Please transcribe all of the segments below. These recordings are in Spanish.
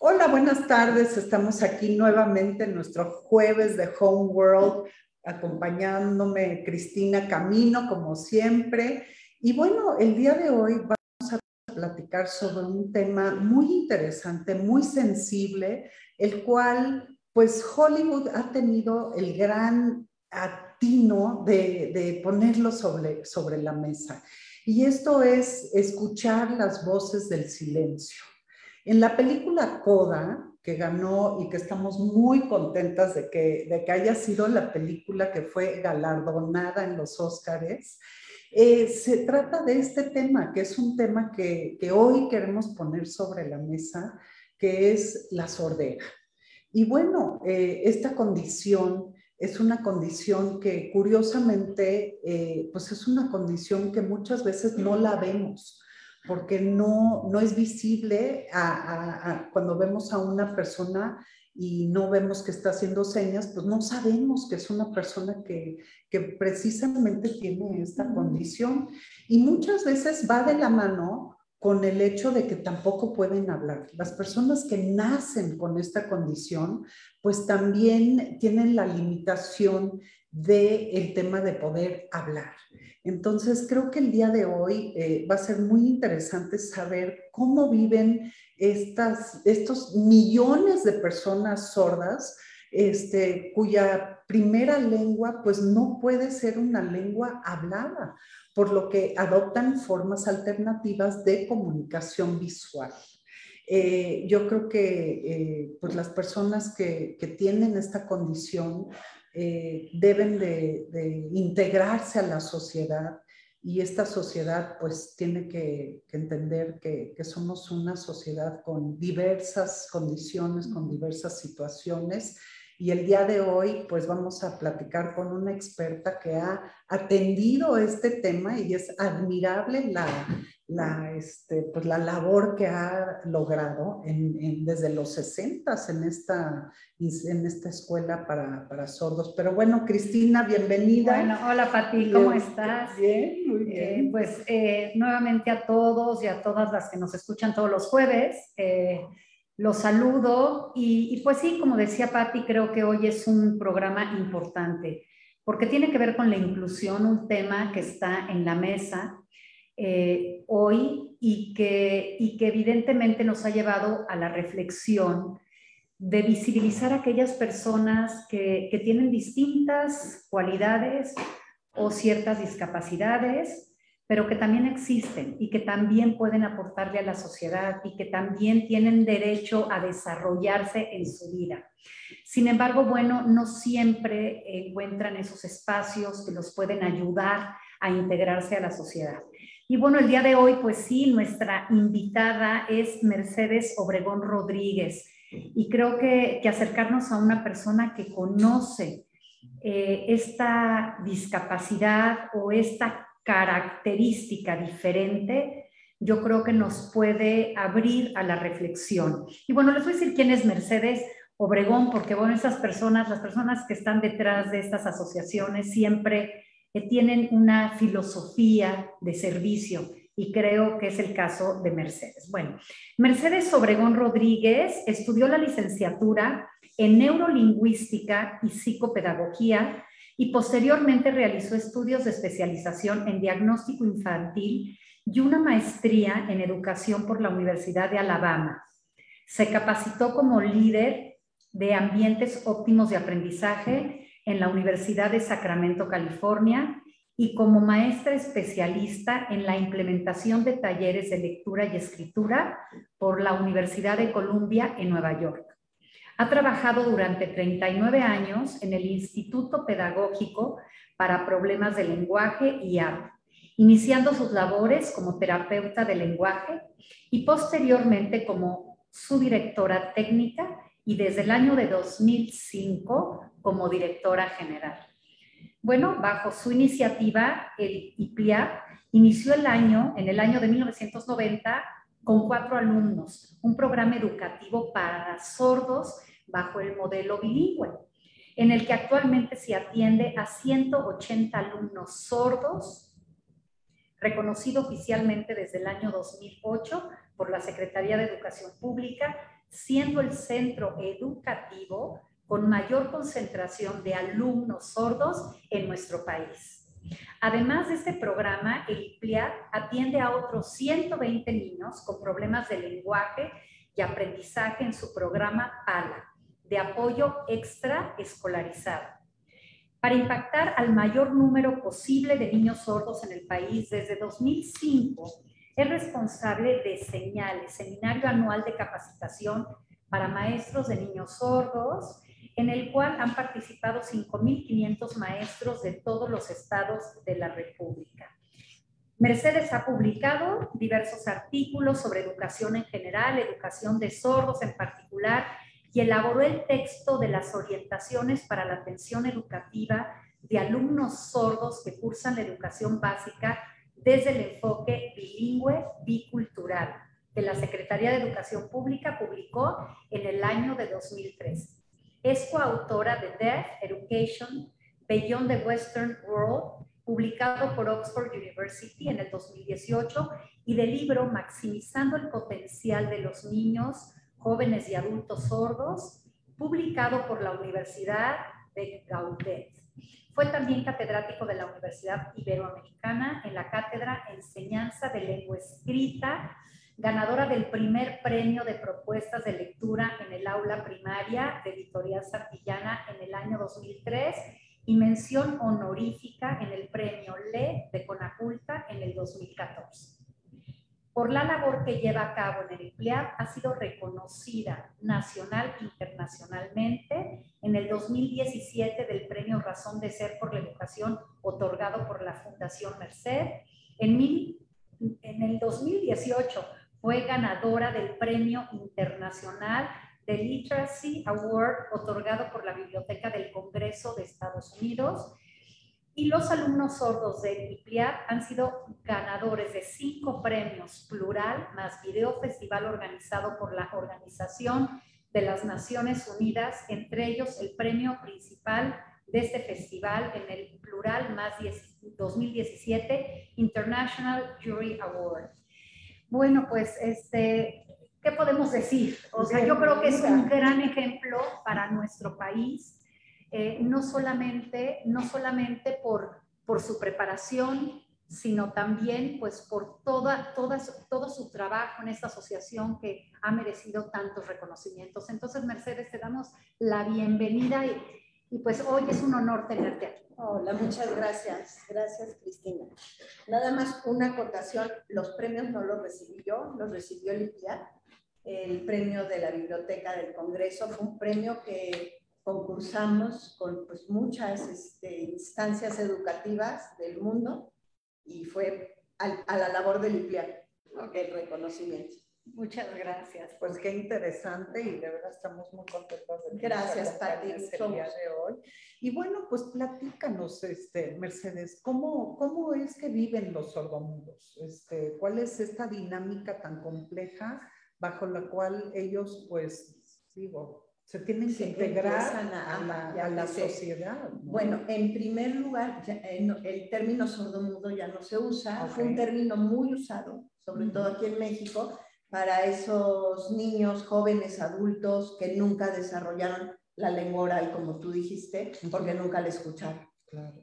Hola, buenas tardes. Estamos aquí nuevamente en nuestro jueves de Home World, acompañándome Cristina Camino, como siempre. Y bueno, el día de hoy vamos a platicar sobre un tema muy interesante, muy sensible, el cual pues Hollywood ha tenido el gran atino de, ponerlo sobre la mesa. Y esto es escuchar las voces del silencio. En la película Coda, que ganó y que estamos muy contentas de que, haya sido la película que fue galardonada en los Óscares, eh, se trata de este tema, que es un tema que, que hoy queremos poner sobre la mesa, que es la sordera. Y bueno, eh, esta condición es una condición que curiosamente, eh, pues es una condición que muchas veces no la vemos porque no, no es visible cuando vemos a una persona y no vemos que está haciendo señas, pues no sabemos que es una persona que, que precisamente tiene esta condición. Y muchas veces va de la mano con el hecho de que tampoco pueden hablar. Las personas que nacen con esta condición, pues también tienen la limitación del el tema de poder hablar. Entonces, creo que el día de hoy eh, va a ser muy interesante saber cómo viven estas, estos millones de personas sordas, este, cuya primera lengua pues no puede ser una lengua hablada, por lo que adoptan formas alternativas de comunicación visual. Eh, yo creo que eh, pues las personas que, que, tienen esta condición eh, deben de, integrarse a la sociedad y esta sociedad pues tiene que, entender que, somos una sociedad con diversas condiciones, con diversas situaciones y el día de hoy pues vamos a platicar con una experta que ha atendido este tema y es admirable la, la, este, pues la labor que ha logrado en, desde los 60 en esta, en esta escuela para, para, sordos. Pero bueno, Cristina, bienvenida. Bueno, hola Pati, ¿cómo estás? Bien, muy bien. Eh, pues eh, nuevamente a todos y a todas las que nos escuchan todos los jueves, eh, los saludo y, pues sí, como decía Pati, creo que hoy es un programa importante porque tiene que ver con la inclusión, un tema que está en la mesa eh, hoy y que, y que evidentemente nos ha llevado a la reflexión de visibilizar a aquellas personas que, que tienen distintas cualidades o ciertas discapacidades, pero que también existen y que también pueden aportarle a la sociedad y que también tienen derecho a desarrollarse en su vida. Sin embargo, bueno, no siempre encuentran esos espacios que los pueden ayudar a integrarse a la sociedad. Y bueno, el día de hoy, pues sí, nuestra invitada es Mercedes Obregón Rodríguez. Y creo que, acercarnos a una persona que conoce eh, esta discapacidad o esta característica diferente, yo creo que nos puede abrir a la reflexión. Y bueno, les voy a decir quién es Mercedes Obregón, porque bueno, estas personas, las personas que están detrás de estas asociaciones siempre que tienen una filosofía de servicio y creo que es el caso de Mercedes. Bueno, Mercedes Obregón Rodríguez estudió la licenciatura en neurolingüística y psicopedagogía y posteriormente realizó estudios de especialización en diagnóstico infantil y una maestría en educación por la Universidad de Alabama. Se capacitó como líder de ambientes óptimos de aprendizaje en la Universidad de Sacramento, California, y como maestra especialista en la implementación de talleres de lectura y escritura por la Universidad de Columbia en Nueva York. Ha trabajado durante 39 años en el Instituto Pedagógico para Problemas de Lenguaje y Habla, iniciando sus labores como terapeuta de lenguaje y posteriormente como su directora técnica y desde el año de 2005 como directora general. Bueno, bajo su iniciativa, el IPIA inició el año, en el año de 1990, con cuatro alumnos, un programa educativo para sordos bajo el modelo bilingüe, en el que actualmente se atiende a 180 alumnos sordos, reconocido oficialmente desde el año 2008 por la Secretaría de Educación Pública siendo el centro educativo con mayor concentración de alumnos sordos en nuestro país. Además de este programa, el IPLIAD atiende a otros 120 niños con problemas de lenguaje y aprendizaje en su programa PALA, de apoyo extra escolarizado. Para impactar al mayor número posible de niños sordos en el país, desde 2005 es responsable de Señales, Seminario Anual de Capacitación para Maestros de Niños Sordos, en el cual han participado 5.500 maestros de todos los estados de la República. Mercedes ha publicado diversos artículos sobre educación en general, educación de sordos en particular, y elaboró el texto de las orientaciones para la atención educativa de alumnos sordos que cursan la educación básica desde el enfoque bilingüe bicultural que la Secretaría de Educación Pública publicó en el año de 2013. Es coautora de Deaf Education Beyond the Western World, publicado por Oxford University en el 2018, y del libro Maximizando el potencial de los niños, jóvenes y adultos sordos, publicado por la Universidad de Gaudet. Fue también catedrático de la Universidad Iberoamericana en la cátedra Enseñanza de Lengua Escrita ganadora del primer premio de propuestas de lectura en el aula primaria de Editorial Santillana en el año 2003 y mención honorífica en el premio LE de Conaculta en el 2014. Por la labor que lleva a cabo en el IPLEAD, ha sido reconocida nacional e internacionalmente en el 2017 del Premio Razón de Ser por la Educación otorgado por la Fundación Merced. En, en el 2018 fue ganadora del Premio Internacional de Literacy Award otorgado por la Biblioteca del Congreso de Estados Unidos. Y los alumnos sordos de IPLIAD han sido ganadores de cinco premios plural, más video festival organizado por la Organización de las Naciones Unidas, entre ellos el premio principal de este festival en el plural más 2017 International Jury Award. Bueno, pues, este, ¿qué podemos decir? O sea, yo creo que es un gran ejemplo para nuestro país, eh, no solamente, no solamente por, por su preparación, sino también pues por toda, toda, todo su trabajo en esta asociación que ha merecido tantos reconocimientos. Entonces, Mercedes, te damos la bienvenida y, pues hoy es un honor tenerte aquí. Hola, muchas gracias. Gracias, Cristina. Nada más una acotación. Los premios no los recibí yo, los recibió Lidia. El premio de la Biblioteca del Congreso fue un premio que concursamos con pues, muchas este, instancias educativas del mundo y fue a la labor de Lidia el reconocimiento. Muchas gracias. Pues qué interesante y de verdad estamos muy contentos de Gracias, Pati. El día de hoy. Y bueno, pues platícanos, este, Mercedes, ¿cómo, ¿cómo es que viven los sordomudos? Este, ¿Cuál es esta dinámica tan compleja bajo la cual ellos, pues, digo, se tienen que integrar a, la, sociedad. Bueno, en primer lugar, el término sordomudo ya no se usa, fue un término muy usado, sobre todo aquí en México, para esos niños, jóvenes, adultos que nunca desarrollaron la lengua oral, como tú dijiste, porque nunca la escucharon.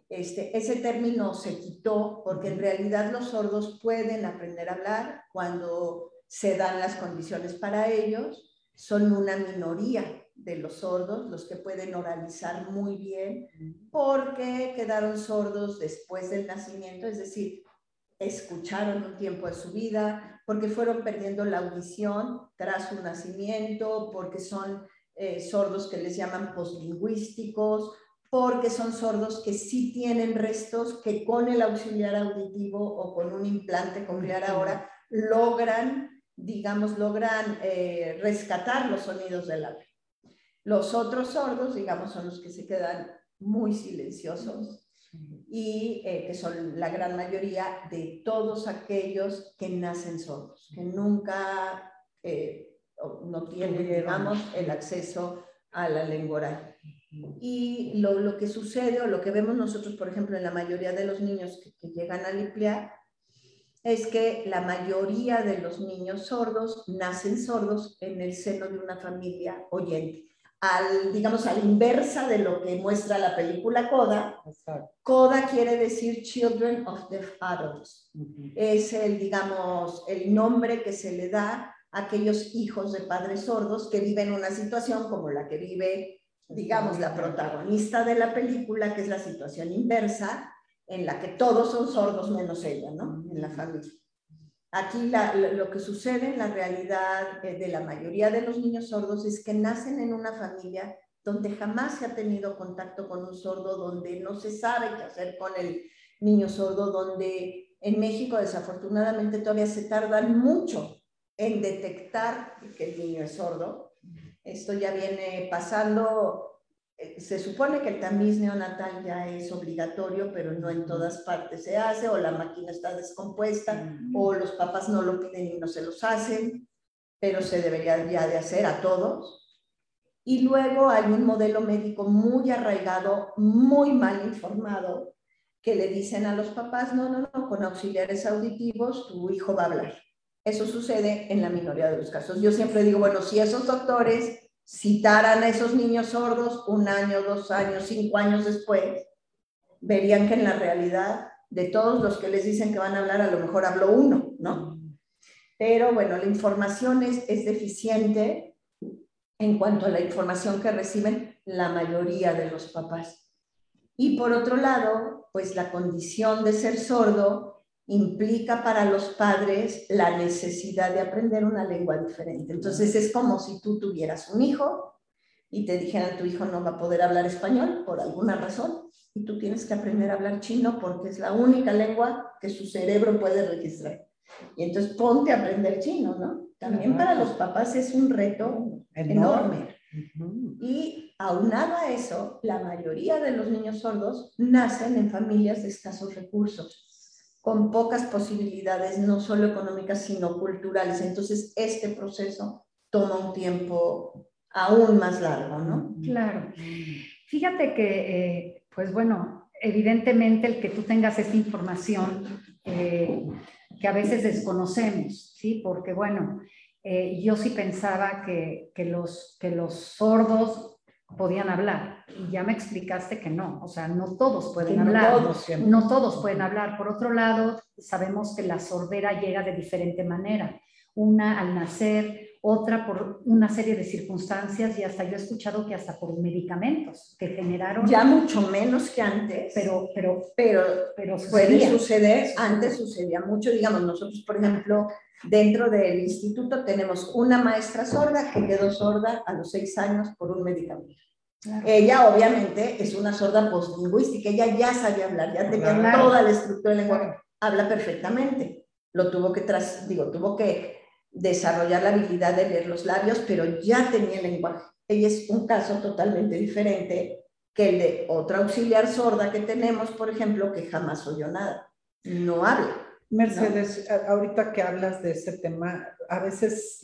Este, ese término se quitó porque en realidad los sordos pueden aprender a hablar cuando se dan las condiciones para ellos. Son una minoría de los sordos los que pueden oralizar muy bien porque quedaron sordos después del nacimiento, es decir, escucharon un tiempo de su vida, porque fueron perdiendo la audición tras su nacimiento, porque son eh, sordos que les llaman poslingüísticos, porque son sordos que sí tienen restos que con el auxiliar auditivo o con un implante coclear ahora logran, digamos, logran eh, rescatar los sonidos del habla. Los otros sordos, digamos, son los que se quedan muy silenciosos, y eh, que son la gran mayoría de todos aquellos que nacen sordos, que nunca eh, no tienen, digamos, el acceso a la lengua oral. Y lo, lo, que sucede o lo que vemos nosotros, por ejemplo, en la mayoría de los niños que, llegan a limpiar, es que la mayoría de los niños sordos nacen sordos en el seno de una familia oyente. Al, digamos, a la inversa de lo que muestra la película Coda. Coda quiere decir Children of the Adults. Es el, digamos, el nombre que se le da a aquellos hijos de padres sordos que viven una situación como la que vive, digamos, la protagonista de la película, que es la situación inversa, en la que todos son sordos menos ella, ¿no? En la familia. Aquí lo que sucede en la realidad eh, de la mayoría de los niños sordos es que nacen en una familia donde jamás se ha tenido contacto con un sordo, donde no se sabe qué hacer con el niño sordo, donde en México desafortunadamente todavía se tardan mucho en detectar que el niño es sordo. Esto ya viene pasando se supone que el tamiz neonatal ya es obligatorio, pero no en todas partes se hace, o la máquina está descompuesta, o los papás no lo piden y no se los hacen, pero se debería ya de hacer a todos. Y luego hay un modelo médico muy arraigado, muy mal informado, que le dicen a los papás, no, no, no, con auxiliares auditivos tu hijo va a hablar. Eso sucede en la minoría de los casos. Yo siempre digo, bueno, si esos doctores citaran a esos niños sordos un año, dos años, cinco años después, verían que en la realidad de todos los que les dicen que van a hablar, a lo mejor habló uno, ¿no? Pero bueno, la información es, es deficiente en cuanto a la información que reciben la mayoría de los papás. Y por otro lado, pues la condición de ser sordo implica para los padres la necesidad de aprender una lengua diferente. Entonces es como si tú tuvieras un hijo y te dijeran tu hijo no va a poder hablar español por alguna razón y tú tienes que aprender a hablar chino porque es la única lengua que su cerebro puede registrar. Y entonces ponte a aprender chino, ¿no? También para los papás es un reto enorme. Y aunado a eso, la mayoría de los niños sordos nacen en familias de escasos recursos con pocas posibilidades, no solo económicas, sino culturales. Entonces, este proceso toma un tiempo aún más largo, ¿no? Claro. Fíjate que, eh, pues bueno, evidentemente el que tú tengas esta información eh, que a veces desconocemos, ¿sí? Porque, bueno, eh, yo sí pensaba que, que, los, que los sordos podían hablar. Y ya me explicaste que no, o sea, no todos pueden hablar. no todos pueden hablar. Por otro lado, sabemos que la sordera llega de diferente manera. Una al nacer, otra por una serie de circunstancias y hasta yo he escuchado que hasta por medicamentos que generaron. Ya mucho menos que antes. Pero, pero, pero, pero puede suceder. Antes sucedía mucho. Digamos, nosotros, por ejemplo, dentro del instituto tenemos una maestra sorda que quedó sorda a los seis años por un medicamento. Ella obviamente es una sorda postlingüística, ella ya sabía hablar, ya tenía toda la estructura del lenguaje, habla perfectamente. Lo tuvo que, tras, digo, tuvo que desarrollar la habilidad de leer los labios, pero ya tenía el lenguaje. Ella es un caso totalmente diferente que el de otra auxiliar sorda que tenemos, por ejemplo, que jamás oyó nada, no habla. Mercedes, ahorita que hablas de ese tema, a veces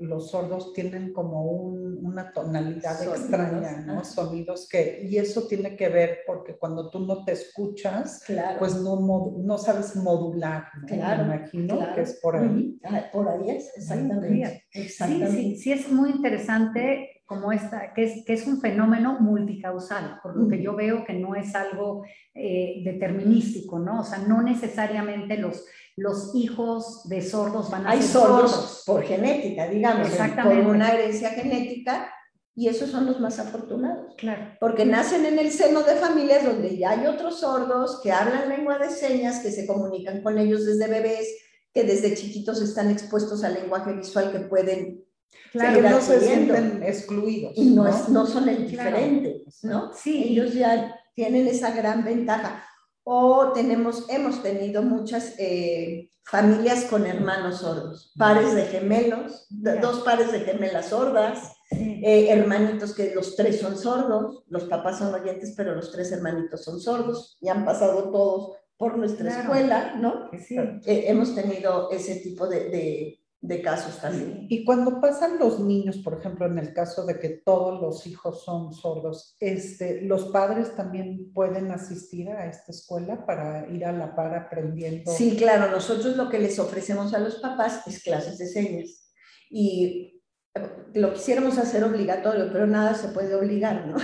los sordos tienen como una tonalidad extraña, ¿no? Sonidos que, y eso tiene que ver porque cuando tú no te escuchas, pues no, no sabes modular, ¿no? Claro, Me imagino que es por ahí. por ahí es, exactamente. exactamente. Sí, sí, sí, es muy interesante como esta, que es, que es un fenómeno multicausal, por lo que yo veo que no es algo eh, determinístico, ¿no? O sea, no necesariamente los, los hijos de sordos van a Hay ser sordos, por genética, digamos, por una herencia genética, y esos son los más afortunados. Claro. Porque nacen en el seno de familias donde ya hay otros sordos que hablan lengua de señas, que se comunican con ellos desde bebés, que desde chiquitos están expuestos al lenguaje visual que pueden Claro, no se sienten excluidos. Y no, no son el diferente, ¿no? Sí. Ellos ya tienen esa gran ventaja. O tenemos, hemos tenido muchas eh, familias con hermanos sordos, pares de gemelos, dos pares de gemelas sordas, eh, hermanitos que los tres son sordos, los papás son oyentes, pero los tres hermanitos son sordos y han pasado todos por nuestra escuela, ¿no? Sí. Eh, hemos tenido ese tipo de, de casos también. Y cuando pasan los niños, por ejemplo, en el caso de que todos los hijos son sordos, este, ¿los padres también pueden asistir a esta escuela para ir a la par aprendiendo? Sí, claro, nosotros lo que les ofrecemos a los papás es clases de señas. Y eh, lo quisiéramos hacer obligatorio, pero nada se puede obligar, ¿no?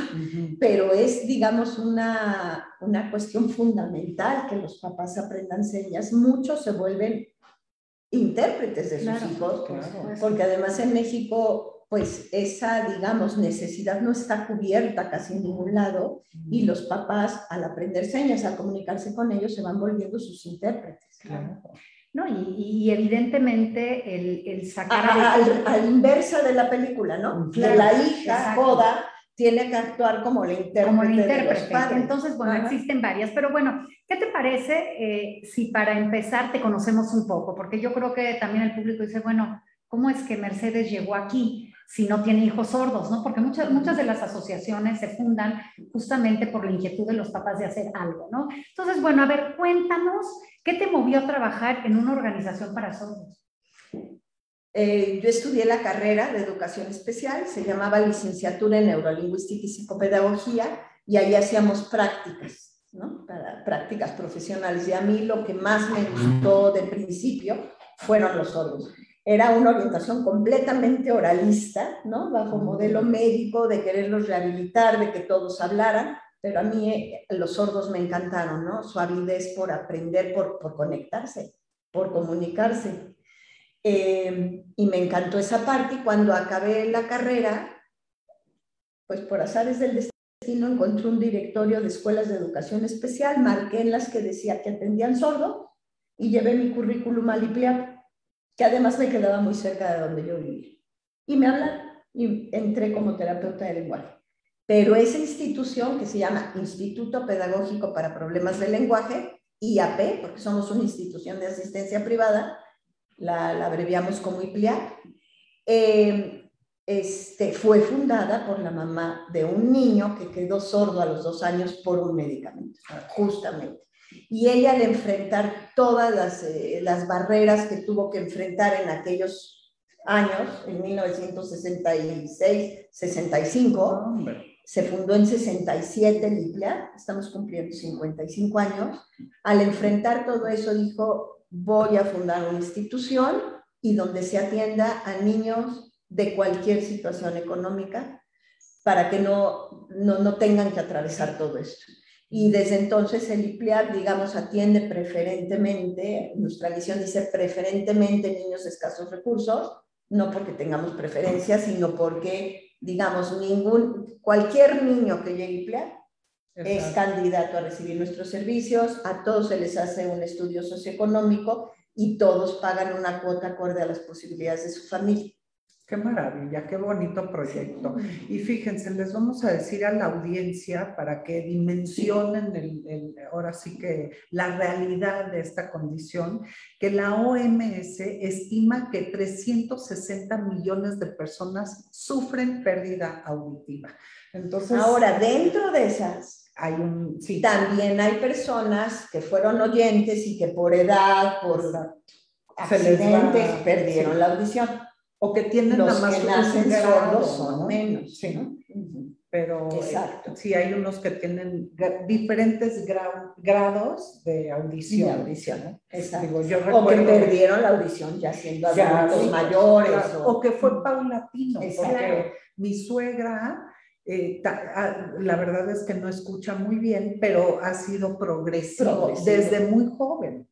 Pero es, digamos, una, una cuestión fundamental que los papás aprendan señas. Muchos se vuelven intérpretes de sus hijos, porque además en México, pues esa, digamos, necesidad no está cubierta casi en ningún lado y los papás al aprender señas, al comunicarse con ellos, se van volviendo sus intérpretes. No, y, evidentemente el, el sacar... A, al, inversa de la película, ¿no? la hija, Coda, tiene que actuar como la intérprete. Como intérprete. Entonces, bueno, existen varias, pero bueno, ¿qué te parece eh, si para empezar te conocemos un poco? Porque yo creo que también el público dice, bueno, ¿cómo es que Mercedes llegó aquí si no tiene hijos sordos? ¿no? Porque muchas, muchas de las asociaciones se fundan justamente por la inquietud de los papás de hacer algo, ¿no? Entonces, bueno, a ver, cuéntanos, ¿qué te movió a trabajar en una organización para sordos? Eh, yo estudié la carrera de educación especial, se llamaba licenciatura en neurolingüística y psicopedagogía, y ahí hacíamos prácticas, ¿no? Para prácticas profesionales. Y a mí lo que más me gustó de principio fueron los sordos. Era una orientación completamente oralista, ¿no? Bajo modelo médico, de quererlos rehabilitar, de que todos hablaran, pero a mí eh, los sordos me encantaron, ¿no? Su habilidad por aprender, por, por conectarse, por comunicarse. Eh, y me encantó esa parte y cuando acabé la carrera, pues por azares del destino encontré un directorio de escuelas de educación especial, marqué en las que decía que atendían sordo y llevé mi currículum al IPLEAP, que además me quedaba muy cerca de donde yo vivía. Y me hablan y entré como terapeuta de lenguaje. Pero esa institución que se llama Instituto Pedagógico para Problemas del Lenguaje, IAP, porque somos una institución de asistencia privada, la, abreviamos como IPLIA, eh, este, fue fundada por la mamá de un niño que quedó sordo a los dos años por un medicamento, justamente. Y ella al enfrentar todas las, eh, las barreras que tuvo que enfrentar en aquellos años, en 1966, 65, se fundó en 67 IPLIA, estamos cumpliendo 55 años, al enfrentar todo eso dijo, voy a fundar una institución y donde se atienda a niños de cualquier situación económica para que no, no, tengan que atravesar todo esto. Y desde entonces el IPLEAR, digamos, atiende preferentemente, nuestra misión dice preferentemente niños de escasos recursos, no porque tengamos preferencias, sino porque, digamos, ningún, cualquier niño que llegue a IPLEAR es candidato a recibir nuestros servicios, a todos se les hace un estudio socioeconómico y todos pagan una cuota acorde a las posibilidades de su familia. Qué maravilla, qué bonito proyecto. Y fíjense, les vamos a decir a la audiencia para que dimensionen el, ahora sí que la realidad de esta condición, que la OMS estima que 360 millones de personas sufren pérdida auditiva. Entonces, ahora dentro de esas hay un, También hay personas que fueron oyentes y que por edad, por accidentes, perdieron la audición. O que tienen Los más que nacen sordos son menos. Sí. Pero eh, Exacto. sí hay unos que tienen diferentes grados de audición. De audición. Exacto. yo o que perdieron la audición ya siendo adultos mayores. O... que fue paulatino. Porque mi suegra eh, ah, la verdad es que no escucha muy bien, pero ha sido progresivo, desde muy joven,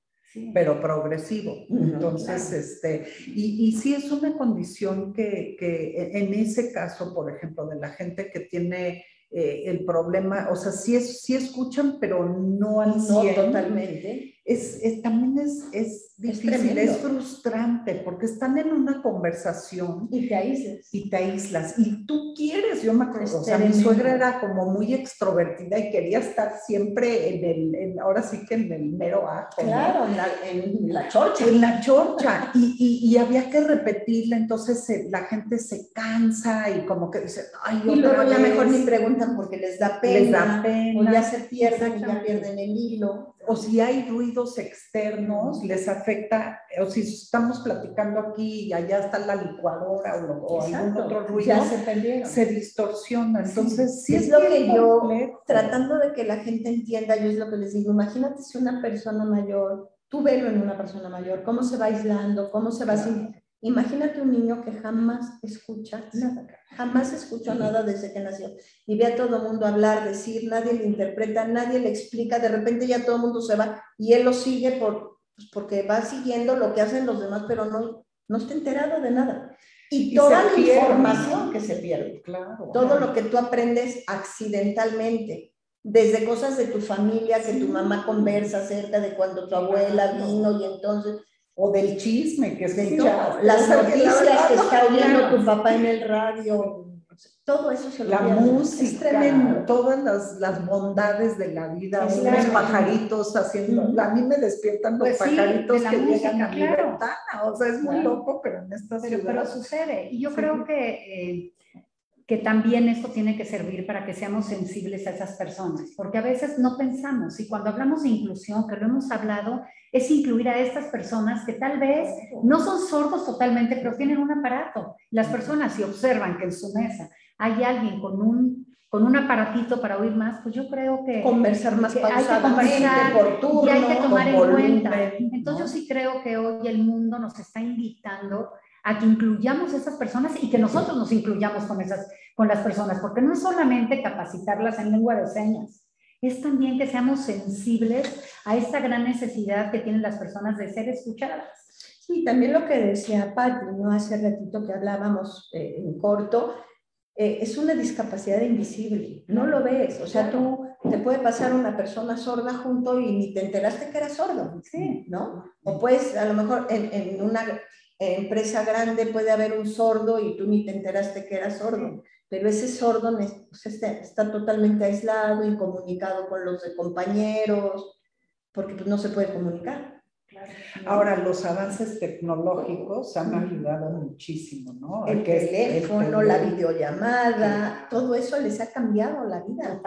pero progresivo. Entonces, este, y, y, sí es una condición que, que en ese caso, por ejemplo, de la gente que tiene eh, el problema, o sea, sí, es, sí escuchan, pero no al No totalmente. Es, es, también es, es difícil, es, frustrante, porque están en una conversación. Y te aíslas. Y te aíslas. Y tú quieres, yo me acuerdo, o sea, mi suegra era como muy extrovertida y quería estar siempre en el, en, ahora sí que en el mero acto. Claro, en, la, en, la, chorcha. En la chorcha. y, y, y, había que repetirla, entonces la gente se cansa y como que dice, ay, Y luego ya mejor ni preguntan porque les da pena. Les da pena. O ya se pierden y ya pierden el hilo. O si hay ruidos externos, les afecta, o si estamos platicando aquí y allá está la licuadora o, algún otro ruido, se, se, distorsiona. Entonces, sí, es, lo que yo, tratando de que la gente entienda, yo es lo que les digo, imagínate si una persona mayor, tú velo en una persona mayor, cómo se va aislando, cómo se va claro. Imagínate un niño que jamás escucha nada, jamás escuchó nada desde que nació y ve a todo el mundo hablar, decir, nadie le interpreta, nadie le explica, de repente ya todo el mundo se va y él lo sigue por, pues, porque va siguiendo lo que hacen los demás, pero no, no está enterado de nada. Y, toda la información que se pierde, claro, todo lo que tú aprendes accidentalmente, desde cosas de tu familia, que tu mamá conversa acerca de cuando tu abuela vino y entonces o del chisme que se las noticias que, está oyendo tu papá en el radio, todo eso se lo La música, es tremendo. todas las, las, bondades de la vida, los pajaritos haciendo, a mí me despiertan los pues pajaritos que llegan a mi ventana, o sea, es muy loco, pero en esta pero, Pero sucede, y yo creo que... Eh, que también esto tiene que servir para que seamos sensibles a esas personas, porque a veces no pensamos y cuando hablamos de inclusión, que lo hemos hablado, es incluir a estas personas que tal vez no son sordos totalmente, pero tienen un aparato. Las personas si observan que en su mesa hay alguien con un con un aparatito para oír más, pues yo creo que conversar más que hay que conversar y hay que tomar en cuenta. Entonces yo sí creo que hoy el mundo nos está invitando a que incluyamos a esas personas y que nosotros nos incluyamos con, esas, con las personas, porque no es solamente capacitarlas en lengua de señas, es también que seamos sensibles a esta gran necesidad que tienen las personas de ser escuchadas. Sí, también lo que decía Patti, ¿no? Hace ratito que hablábamos eh, en corto, eh, es una discapacidad invisible, no lo ves, o sea, tú te puede pasar una persona sorda junto y ni te enteraste que era sordo, sí. ¿no? O pues a lo mejor en, en una empresa grande puede haber un sordo y tú ni te enteraste que era sordo, pero ese sordo pues, está, totalmente aislado, incomunicado con los de compañeros, porque pues, no se puede comunicar. Ahora, los avances tecnológicos han ayudado muchísimo, ¿no? El, teléfono, la videollamada, todo eso les ha cambiado la vida.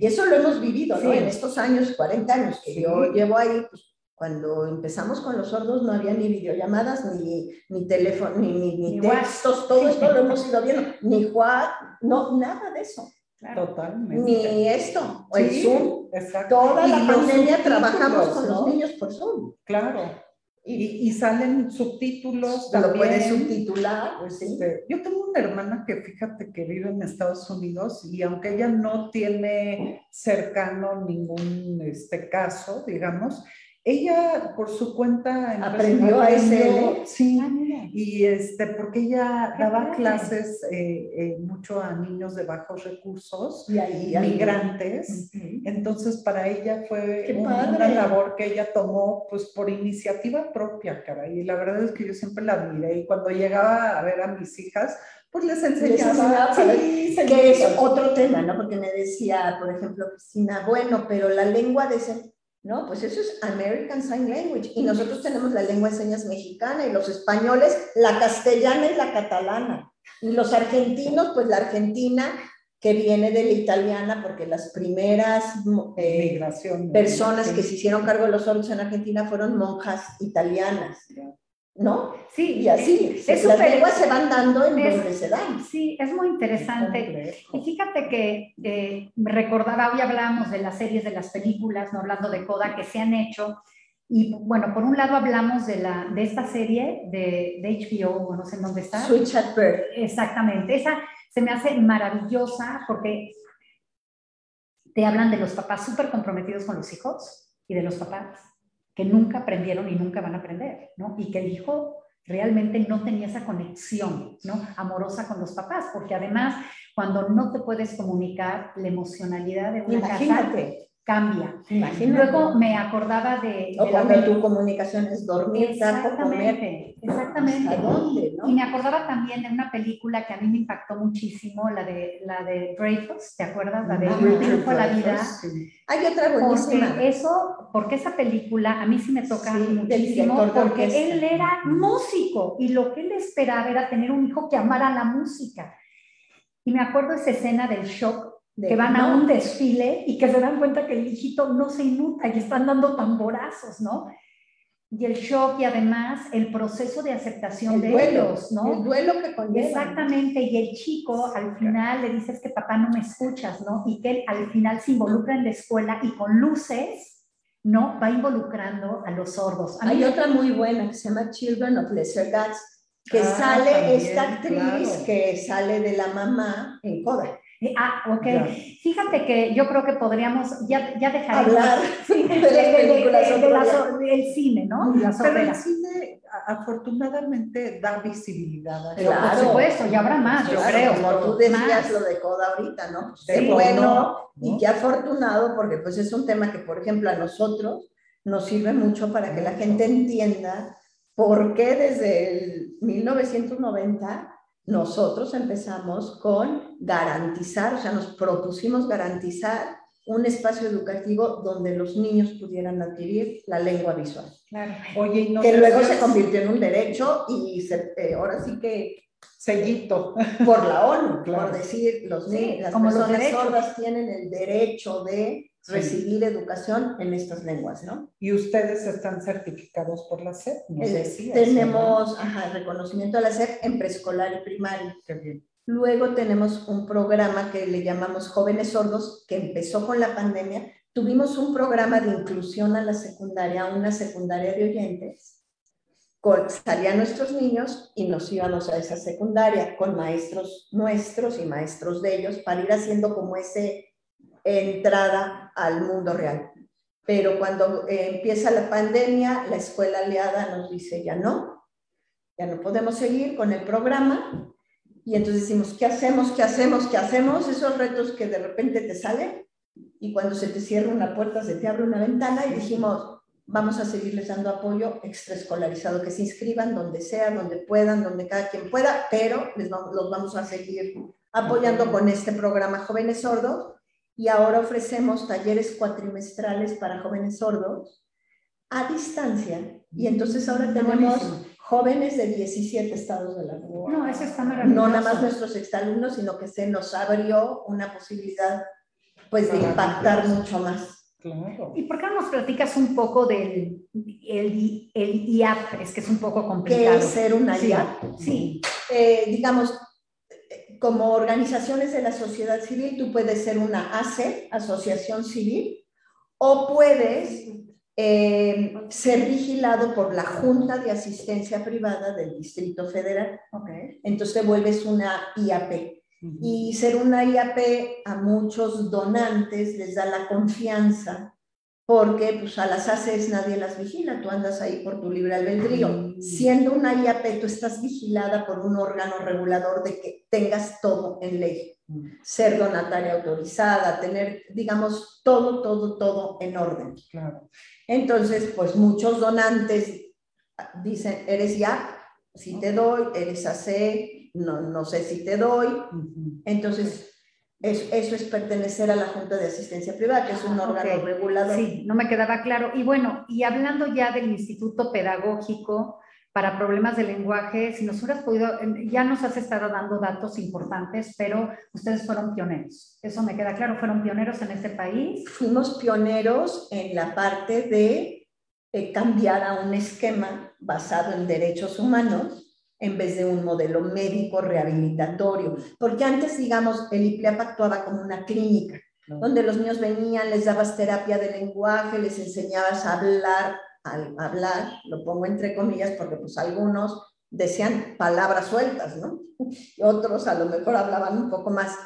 Y eso lo hemos vivido, ¿no? En estos años, 40 años que yo llevo ahí, pues cuando empezamos con los sordos no había ni videollamadas, ni, ni teléfono, ni, ni, textos, todo esto lo hemos ido viendo, ni WhatsApp, no, nada de eso. Totalmente. Ni esto, o el Zoom. Exacto. Toda la pandemia trabajamos con los niños por Zoom. Claro. Y, y, salen subtítulos. Lo puedes subtitular. Pues, este, yo tengo una hermana que fíjate que vive en Estados Unidos y aunque ella no tiene cercano ningún este, caso, digamos, ella por su cuenta aprendió a ese sí, ah, y este, porque ella daba clases eh, eh, mucho a niños de bajos recursos, y migrantes, entonces para ella fue una labor que ella tomó pues por iniciativa propia, cara, y la verdad es que yo siempre la admiré y cuando llegaba a ver a mis hijas, pues les enseñaba. sí, que es otro tema, ¿no? Porque me decía, por ejemplo, Cristina, bueno, pero la lengua de ese ¿no? Pues eso es American Sign Language. Y nosotros tenemos la lengua de señas mexicana y los españoles la castellana y la catalana. Y los argentinos, pues la argentina que viene de la italiana, porque las primeras eh, personas que se hicieron cargo de los sordos en Argentina fueron monjas italianas. ¿No? Sí, y así es, las lenguas se van dando en donde se dan. Sí, es muy interesante. y fíjate que eh, recordaba, hoy hablamos de las series, de las películas, no hablando de Coda, que se han hecho. Y bueno, por un lado hablamos de, la, de esta serie de, de HBO, no sé en dónde está. Switch at Birth. Exactamente, esa se me hace maravillosa porque te hablan de los papás súper comprometidos con los hijos y de los papás que nunca aprendieron y nunca van a aprender, ¿no? Y que el hijo realmente no tenía esa conexión, ¿no? Amorosa con los papás, porque además, cuando no te puedes comunicar, la emocionalidad de una Imagínate cambia. Luego me acordaba de... O cuando tu comunicación es dormir, comer. Exactamente. dónde, Y me acordaba también de una película que a mí me impactó muchísimo, la de, la de Dreyfus, ¿te acuerdas? La de ah, la vida. Hay otra buenísima. Porque eso, porque esa película a mí sí me toca muchísimo, porque él era músico y lo que él esperaba era tener un hijo que amara la música. Y me acuerdo esa escena del shock que van a un desfile y que se dan cuenta que el hijito no se inmuta y están dando tamborazos, ¿no? Y el shock y además el proceso de aceptación de ellos, ¿no? El duelo que conlleva. Exactamente, y el chico al final le dices que papá no me escuchas, ¿no? Y que él al final se involucra en la escuela y con luces, ¿no? Va involucrando a los sordos. Hay otra muy buena que se llama Children of Lesser Gods, que ah, sale esta actriz que sale de la mamá en Coda. Ah, ok. Fíjate que yo creo que podríamos ya, ya dejar hablar de, las películas del cine, ¿no? Pero el cine afortunadamente da visibilidad. A claro. Por supuesto, ya habrá más, yo creo. Como tú decías lo de Coda ahorita, ¿no? Qué bueno y qué afortunado porque pues es un tema que, por ejemplo, a nosotros nos sirve mucho para que la gente entienda por qué desde el 1990 nosotros empezamos con garantizar, o sea, nos propusimos garantizar un espacio educativo donde los niños pudieran adquirir la lengua visual. Claro. Oye, que luego se convirtió en un derecho y se, eh, ahora sí que sellito por la ONU, por decir, los niños, las personas sordas tienen el derecho de recibir educación en estas lenguas, ¿no? Y ustedes están certificados por la SEP, Tenemos reconocimiento a la SEP en preescolar y primaria. Luego tenemos un programa que le llamamos Jóvenes Sordos, que empezó con la pandemia. Tuvimos un programa de inclusión a la secundaria, una secundaria de oyentes. salían nuestros niños y nos íbamos a esa secundaria con maestros nuestros y maestros de ellos para ir haciendo como ese entrada al mundo real. Pero cuando eh, empieza la pandemia, la escuela aliada nos dice, ya no, ya no podemos seguir con el programa. Y entonces decimos, ¿qué hacemos? ¿Qué hacemos? ¿Qué hacemos? Esos retos que de repente te salen y cuando se te cierra una puerta, se te abre una ventana y dijimos, vamos a seguirles dando apoyo extraescolarizado, que se inscriban donde sea, donde puedan, donde cada quien pueda, pero les los vamos a seguir apoyando con este programa Jóvenes Sordos y ahora ofrecemos talleres cuatrimestrales para jóvenes sordos a distancia. Y entonces ahora tenemos jóvenes de 17 estados de la República. No, eso está maravilloso. No nada más nuestros exalumnos, sino que se nos abrió una posibilidad pues de impactar mucho más. Claro. ¿Y por qué no nos platicas un poco del el, el IAP? Es que es un poco complicado. ¿Qué es ser una IAP? Sí. Eh, digamos, como organizaciones de la sociedad civil, tú puedes ser una ACE, asociación civil, o puedes eh, ser vigilado por la Junta de Asistencia Privada del Distrito Federal. Okay. Entonces te vuelves una IAP. Y ser una IAP a muchos donantes les da la confianza porque pues, a las ACES nadie las vigila, tú andas ahí por tu libre albedrío. Mm. Siendo una IAP, tú estás vigilada por un órgano regulador de que tengas todo en ley. Mm. Ser donataria autorizada, tener, digamos, todo, todo, todo en orden. Claro. Entonces, pues muchos donantes dicen, eres IAP, si te doy, eres AC, no, no sé si te doy. Entonces, eso es pertenecer a la Junta de Asistencia Privada, que es un órgano regulador. Sí, no me quedaba claro. Y bueno, y hablando ya del Instituto Pedagógico para Problemas de Lenguaje, si nos hubieras podido, ya nos has estado dando datos importantes, pero ustedes fueron pioneros. Eso me queda claro, fueron pioneros en este país. Fuimos pioneros en la parte de eh, cambiar a un esquema basado en derechos humanos en vez de un modelo médico rehabilitatorio. Porque antes, digamos, el IPLEAP actuaba como una clínica, donde los niños venían, les dabas terapia de lenguaje, les enseñabas a hablar, a hablar, lo pongo entre comillas porque pues algunos decían palabras sueltas, ¿no? otros a lo mejor hablaban un poco más.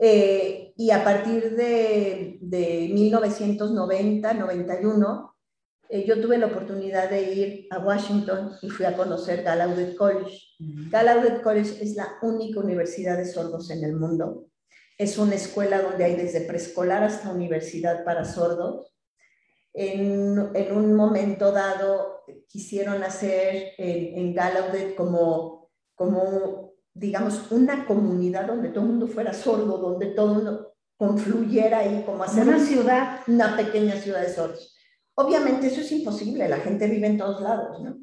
Eh, y a partir de, de 1990, 91, eh, yo tuve la oportunidad de ir a Washington y fui a conocer Gallaudet College. Gallaudet College es la única universidad de sordos en el mundo. Es una escuela donde hay desde preescolar hasta universidad para sordos. En, en un momento dado quisieron hacer en, en Gallaudet como, como, digamos, una comunidad donde todo el mundo fuera sordo, donde todo mundo confluyera ahí, como hacer una ciudad, una pequeña ciudad de sordos. Obviamente eso es imposible, la gente vive en todos lados, ¿no?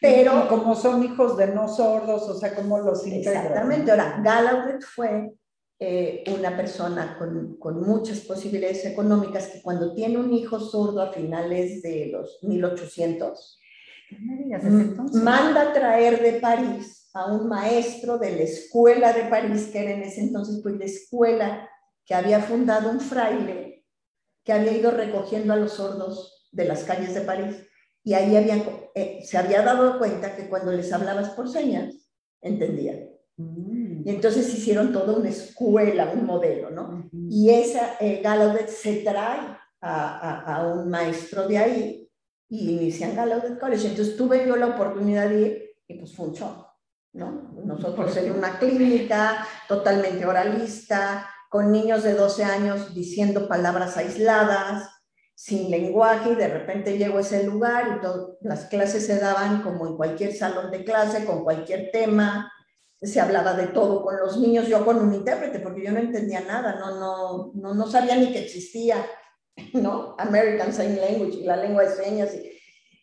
Pero como son hijos de no sordos, o sea, ¿cómo los integran? Exactamente. Ahora, Gallaudet fue eh, una persona con, con, muchas posibilidades económicas que cuando tiene un hijo sordo a finales de los 1800, manda traer de París a un maestro de la escuela de París, que era en ese entonces pues la escuela que había fundado un fraile que había ido recogiendo a los sordos de las calles de París. Y ahí habían, eh, se había dado cuenta que cuando les hablabas por señas, entendían. Mm. Y entonces hicieron toda una escuela, un modelo, ¿no? Y esa eh, Gallaudet se trae a, a, un maestro de ahí y inician Gallaudet College. Entonces tuve yo la oportunidad de ir y pues shock, ¿no? Nosotros en una clínica totalmente oralista, con niños de 12 años diciendo palabras aisladas, sin lenguaje, y de repente llego a ese lugar y las clases se daban como en cualquier salón de clase, con cualquier tema, se hablaba de todo con los niños, yo con un intérprete, porque yo no entendía nada, no, no, no, no sabía ni que existía, ¿no? American Sign Language, la lengua de señas.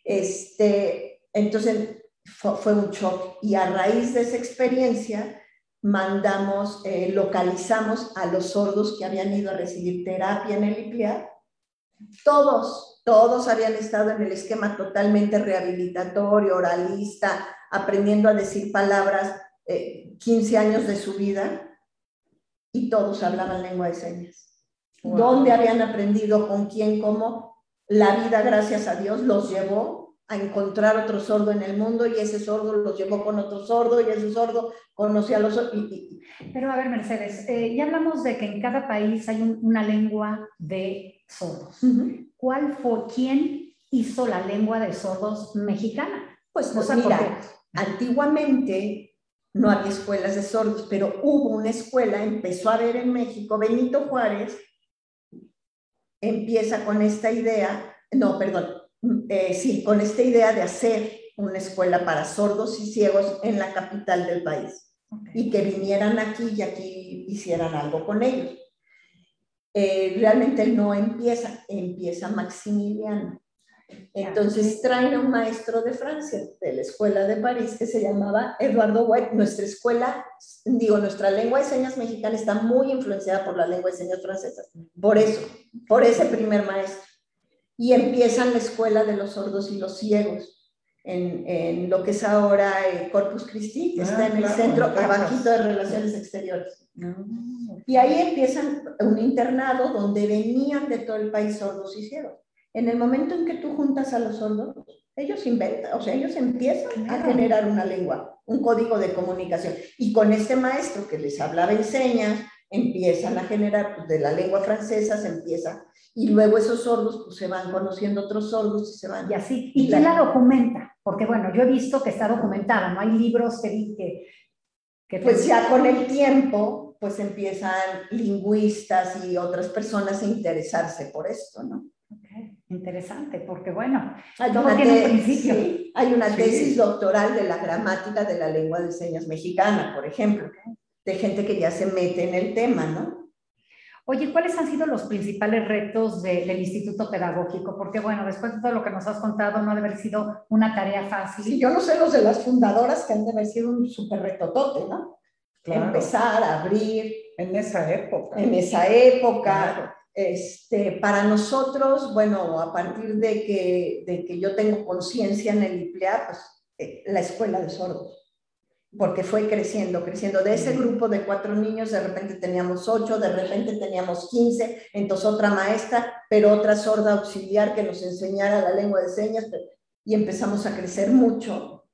este, entonces fue, fue un shock. Y a raíz de esa experiencia, mandamos, eh, localizamos a los sordos que habían ido a recibir terapia en el IPLEA. Todos, todos habían estado en el esquema totalmente rehabilitatorio, oralista, aprendiendo a decir palabras 15 eh, años de su vida y todos hablaban lengua de señas. ¿Dónde habían aprendido? ¿Con quién? ¿Cómo? La vida, gracias a Dios, los llevó a encontrar otro sordo en el mundo y ese sordo los llevó con otro sordo y ese sordo conocía a los y, Pero a ver, Mercedes, eh, ya hablamos de que en cada país hay una lengua de sordos. ¿Cuál fue, quién hizo la lengua de sordos mexicana? Pues, pues mira, antiguamente no había escuelas de sordos, pero hubo una escuela, empezó a haber en México, Benito Juárez empieza con esta idea, no, perdón, eh, sí, con esta idea de hacer una escuela para sordos y ciegos en la capital del país y que vinieran aquí y aquí hicieran algo con ellos. Eh, realmente no empieza, empieza Maximiliano. Entonces traen a un maestro de Francia, de la escuela de París, que se llamaba Eduardo White. Nuestra escuela, digo, nuestra lengua de señas mexicana está muy influenciada por la lengua de señas francesas. Por eso, por ese primer maestro y empiezan la escuela de los sordos y los ciegos. En, en lo que es ahora el Corpus Christi, que está ah, en el centro, abajito de Relaciones Exteriores. Ah, y ahí empiezan un internado donde venían de todo el país sordos y ciegos. En el momento en que tú juntas a los sordos, ellos inventan, o sea, ellos empiezan a generar una lengua, un código de comunicación. Y con este maestro que les hablaba en señas, empiezan a generar, pues, de la lengua francesa se empieza y luego esos sordos pues, se van conociendo otros sordos y se van. Y así. ¿Y quién la documenta? Porque bueno, yo he visto que está documentada, no hay libros que... que, que pues ya con el tiempo, pues empiezan lingüistas y otras personas a interesarse por esto, ¿no? Okay. Interesante, porque bueno, una hay una tesis doctoral de la gramática de la lengua de señas mexicana, por ejemplo, de gente que ya se mete en el tema, ¿no? Oye, ¿cuáles han sido los principales retos del Instituto Pedagógico? Porque bueno, después de todo lo que nos has contado, no debe haber sido una tarea fácil. Sí, yo no sé los de las fundadoras que han de haber sido un súper retotote, ¿no? Empezar a abrir. En esa época. En esa época. Este, para nosotros, bueno, a partir de que, de que yo tengo conciencia en el IPLEA, pues eh, la escuela de sordos porque fue creciendo, creciendo. De ese grupo de cuatro niños, de repente teníamos ocho, de repente teníamos quince, entonces otra maestra, pero otra sorda auxiliar que nos enseñara la lengua de señas, y empezamos a crecer mucho.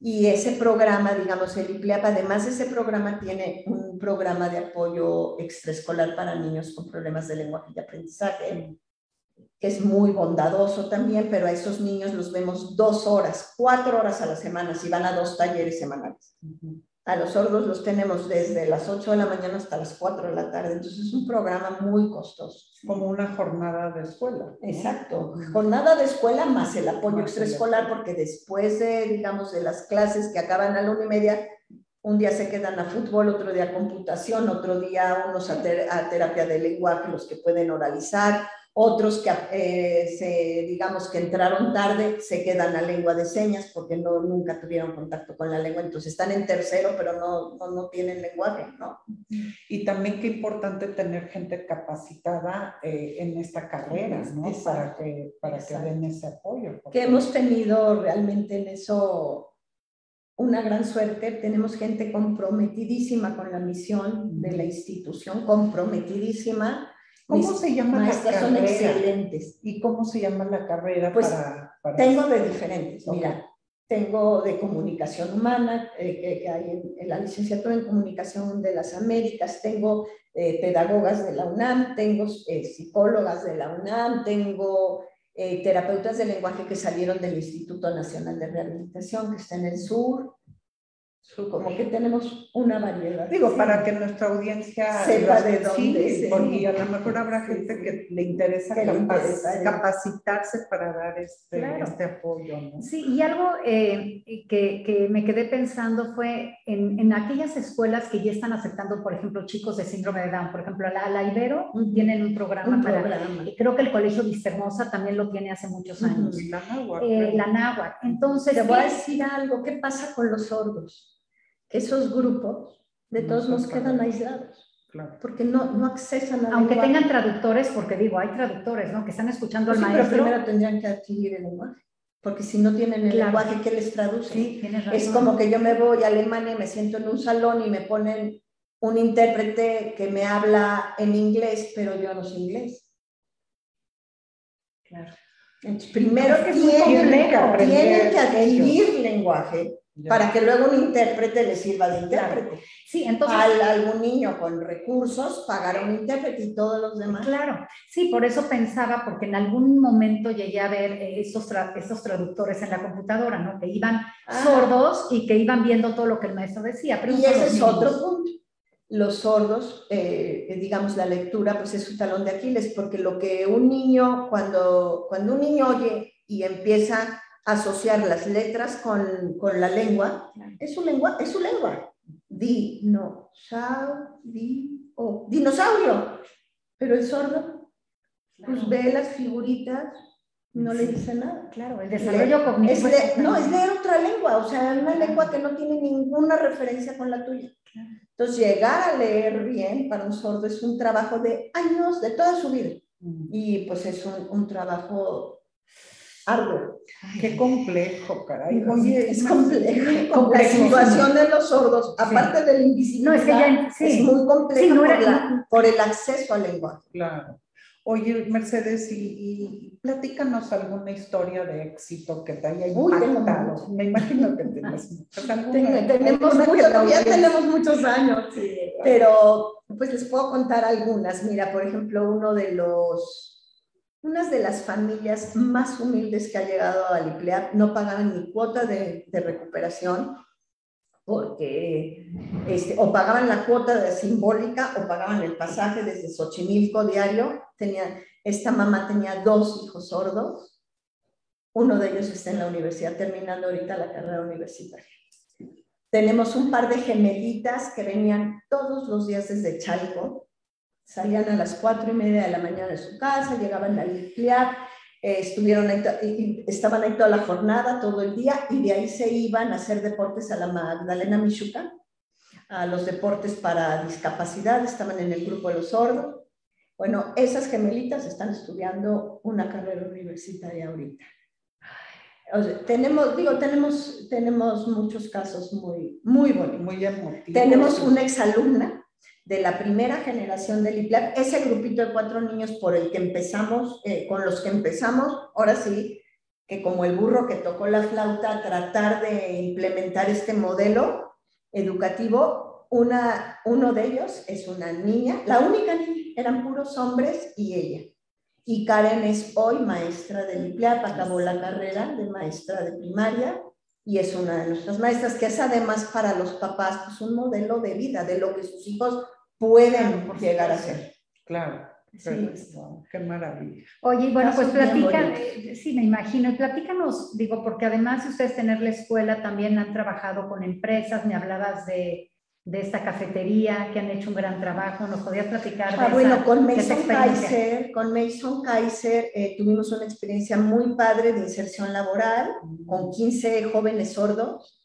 Y ese programa, digamos, el IPLEAP, además de ese programa, tiene un programa de apoyo extraescolar para niños con problemas de lenguaje y aprendizaje que es muy bondadoso también, pero a esos niños los vemos dos horas, cuatro horas a la semana, si van a dos talleres semanales. A los sordos los tenemos desde las 8 de la mañana hasta las 4 de la tarde, entonces es un programa muy costoso. Como una jornada de escuela. Exacto, jornada de escuela más el apoyo extraescolar, porque después de, digamos, de las clases que acaban a la una y media, un día se quedan a fútbol, otro día a computación, otro día unos a, a terapia de lenguaje, los que pueden oralizar, otros que, eh, se, digamos, que entraron tarde, se quedan a lengua de señas porque no, nunca tuvieron contacto con la lengua, entonces están en tercero, pero no, no, no tienen lenguaje, ¿no? Y también qué importante tener gente capacitada eh, en esta carrera, ¿no? Para que, para que den ese apoyo. Que hemos tenido realmente en eso una gran suerte. Tenemos gente comprometidísima con la misión de la institución, comprometidísima ¿Cómo se llama la carrera? son excelentes. ¿Y cómo se llama la carrera pues, Tengo de diferentes. Mira, tengo de comunicación humana, eh, que, hay en, la licenciatura en comunicación de las Américas, tengo eh, pedagogas de la UNAM, tengo eh, psicólogas de la UNAM, tengo terapeutas de lenguaje que salieron del Instituto Nacional de Rehabilitación, que está en el sur, como que tenemos una variedad. Digo, para que nuestra audiencia sepa de dónde. porque a lo mejor habrá gente que le interesa capacitarse para dar este, este apoyo. ¿no? Sí, y algo eh, que, que, me quedé pensando fue en, en, aquellas escuelas que ya están aceptando, por ejemplo, chicos de síndrome de Down. Por ejemplo, la, la Ibero tienen un programa un para. Programa. Creo que el Colegio Vistahermosa también lo tiene hace muchos años. La Náhuatl. Eh, la. Entonces. Te voy a decir algo. ¿Qué pasa con los sordos? Esos grupos de todos nos quedan aislados. Claro. Porque no, no accesan a Aunque tengan traductores, porque digo, hay traductores, ¿no? Que están escuchando al pues sí, maestro. Pero primero tendrían que adquirir el lenguaje. Porque si no tienen el lenguaje, ¿qué les traduce? Sí, es como que yo me voy a Alemania y me siento en un salón y me ponen un intérprete que me habla en inglés, pero yo no sé inglés. Claro. Entonces, primero que tienen, tienen que adquirir lenguaje para que luego un intérprete le sirva de intérprete. Sí, entonces... Al, algún niño con recursos pagar un intérprete y todos los demás. Claro, sí, por eso pensaba, porque en algún momento llegué a ver eh, estos, estos traductores en la computadora, ¿no? Que iban ah. sordos y que iban viendo todo lo que el maestro decía. Pero y ese es otro punto. Los sordos, eh, digamos, la lectura, pues es su talón de Aquiles, porque lo que un niño, cuando, cuando un niño oye y empieza asociar las letras con, con la lengua, es su lengua, es su lengua. Dinosaurio, di, oh, dinosaurio. Pero el sordo, pues ve las figuritas, no le dice nada. Claro, el desarrollo cognitivo. no, es leer otra lengua, o sea, una lengua que no tiene ninguna referencia con la tuya. Entonces, llegar a leer bien para un sordo es un trabajo de años, de toda su vida. Y pues es un, un trabajo arduo. Qué complejo, caray. es complejo. La situación de los sordos, aparte del invisible, es, muy compleja por, el acceso al lenguaje. Claro. Oye, Mercedes, y, platícanos alguna historia de éxito que te haya impactado. Me imagino que tienes tenemos ya tenemos muchos años, pero pues les puedo contar algunas. Mira, por ejemplo, uno de los unas de las familias más humildes que ha llegado a Alipleap no pagaban ni cuota de, recuperación porque este, o pagaban la cuota de simbólica o pagaban el pasaje desde Xochimilco diario. Tenía, esta mamá tenía dos hijos sordos. Uno de ellos está en la universidad terminando ahorita la carrera universitaria. Tenemos un par de gemelitas que venían todos los días desde Chalco Salían a las cuatro y media de la mañana de su casa, llegaban a limpiar, eh, estuvieron estaban ahí toda la jornada, todo el día, y de ahí se iban a hacer deportes a la Magdalena Michuca, a los deportes para discapacidad, estaban en el grupo de los sordos. Bueno, esas gemelitas están estudiando una carrera universitaria ahorita. tenemos, digo, tenemos, tenemos muchos casos muy, muy bonitos. Muy emotivos. Tenemos una exalumna de la primera generación del IPLAP, ese grupito de cuatro niños por el que empezamos, eh, con los que empezamos, ahora sí, que como el burro que tocó la flauta, tratar de implementar este modelo educativo, una, uno de ellos es una niña, la única niña, eran puros hombres y ella. Y Karen es hoy maestra del IPLAP, acabó la carrera de maestra de primaria y es una de nuestras maestras, que es además para los papás pues, un modelo de vida, de lo que sus hijos pueden llegar a ser. Claro. Sí. qué maravilla. Oye, bueno, pues platica, sí, me imagino, platícanos, digo, porque además de ustedes tener la escuela, también han trabajado con empresas, me hablabas de, de esta cafetería, que han hecho un gran trabajo. ¿Nos podías platicar de ah, Bueno, con Mason Kaiser, con Mason Kaiser eh, tuvimos una experiencia muy padre de inserción laboral con 15 jóvenes sordos.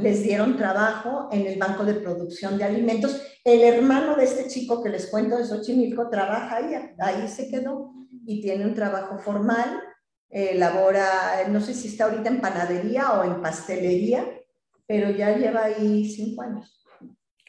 Les dieron trabajo en el banco de producción de alimentos. El hermano de este chico que les cuento de Xochimilco trabaja ahí, ahí se quedó y tiene un trabajo formal. Eh, labora, no sé si está ahorita en panadería o en pastelería, pero ya lleva ahí cinco años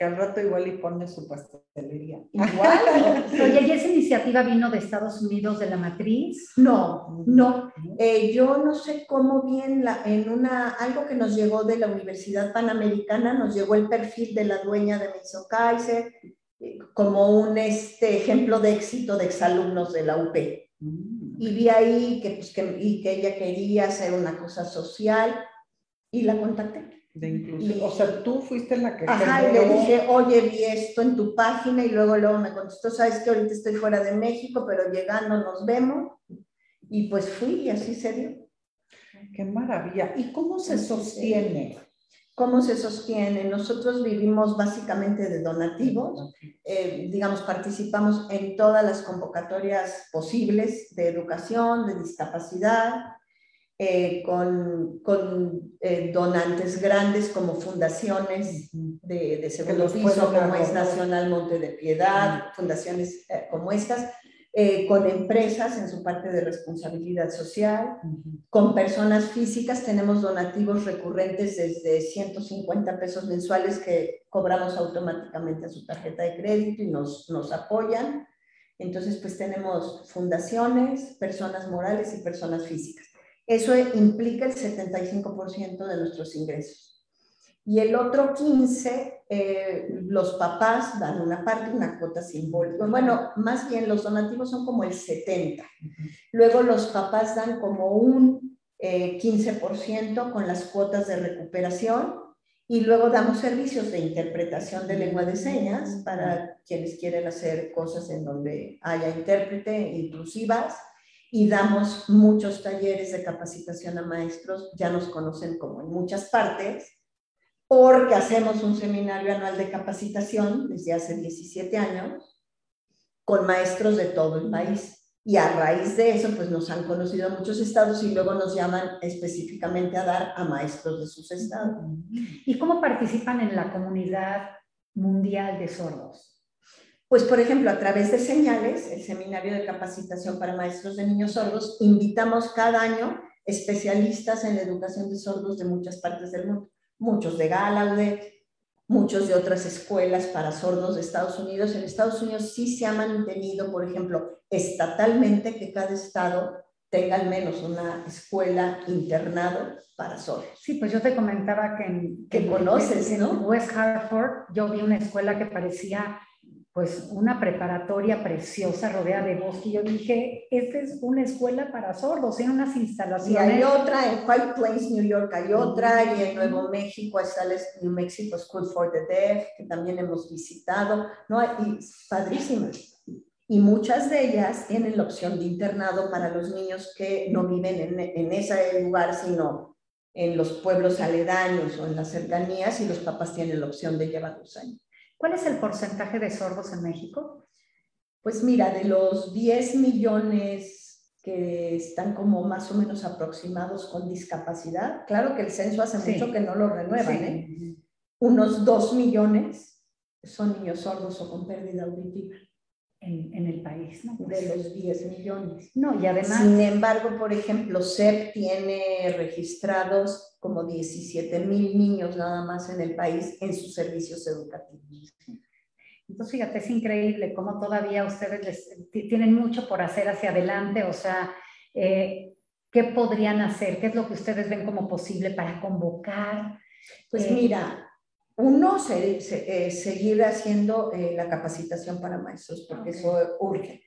que al rato igual y pone su pastelería. Igual. Oye, ¿y esa iniciativa vino de Estados Unidos, de la matriz? No, no. Eh, yo no sé cómo bien, la, en una, algo que nos llegó de la Universidad Panamericana, nos llegó el perfil de la dueña de Mason Kaiser, eh, como un este, ejemplo de éxito de exalumnos de la UP. Mm. Y vi ahí que, pues, que, y que ella quería hacer una cosa social y la contacté de inclusión. O sea, tú fuiste la que... Ajá, y le dije, oye, vi esto en tu página y luego, luego me contestó, sabes que ahorita estoy fuera de México, pero llegando nos vemos. Y pues fui y así se dio. Qué maravilla. ¿Y cómo se sostiene? ¿Cómo se sostiene? Nosotros vivimos básicamente de donativos, eh, digamos, participamos en todas las convocatorias posibles de educación, de discapacidad, eh, con, con eh, donantes grandes como fundaciones de, de segundo piso, como es Nacional Monte de Piedad, fundaciones eh, como estas, con empresas en su parte de responsabilidad social, con personas físicas, tenemos donativos recurrentes desde 150 pesos mensuales que cobramos automáticamente a su tarjeta de crédito y nos, nos apoyan. Entonces, pues tenemos fundaciones, personas morales y personas físicas. Eso implica el 75% de nuestros ingresos. Y el otro 15, eh, los papás dan una parte, una cuota simbólica. Bueno, más bien los donativos son como el 70. Luego los papás dan como un 15% eh, con las cuotas de recuperación y luego damos servicios de interpretación de lengua de señas para quienes quieren hacer cosas en donde haya intérprete inclusivas y damos muchos talleres de capacitación a maestros, ya nos conocen como en muchas partes, porque hacemos un seminario anual de capacitación desde hace 17 años con maestros de todo el país. Y a raíz de eso, pues nos han conocido muchos estados y luego nos llaman específicamente a dar a maestros de sus estados. ¿Y cómo participan en la comunidad mundial de sordos? Pues, por ejemplo, a través de señales, el Seminario de Capacitación para Maestros de Niños Sordos, invitamos cada año especialistas en la educación de sordos de muchas partes del mundo, muchos de Gallaudet, muchos de otras escuelas para sordos de Estados Unidos. En Estados Unidos sí se ha mantenido, por ejemplo, estatalmente que cada estado tenga al menos una escuela internado para sordos. Sí, pues yo te comentaba que que conoces, ¿no? En West Hartford yo vi una escuela que parecía pues una preparatoria preciosa rodeada de bosque. Y yo dije, esta es una escuela para sordos, tiene unas instalaciones. Y hay otra en White Plains, New York, hay otra, y en Nuevo México está el New Mexico School for the Deaf, que también hemos visitado, ¿no? Y padrísimas. Y muchas de ellas tienen la opción de internado para los niños que no viven en, en ese lugar, sino en los pueblos aledaños o en las cercanías, y los papás tienen la opción de llevarlos ahí. ¿Cuál es el porcentaje de sordos en México? Pues mira, de los 10 millones que están como más o menos aproximados con discapacidad, claro que el censo hace mucho que no lo renuevan, ¿eh? Unos 2 millones son niños sordos o con pérdida auditiva en, el país, ¿no? de los 10 millones. No, y además... Sin embargo, por ejemplo, CEP tiene registrados como 17 mil niños nada más en el país en sus servicios educativos. Entonces, fíjate, es increíble cómo todavía ustedes tienen mucho por hacer hacia adelante, o sea, eh, ¿qué podrían hacer? ¿Qué es lo que ustedes ven como posible para convocar? Pues eh, mira, uno, eh, seguir haciendo eh, la capacitación para maestros, porque eso urge.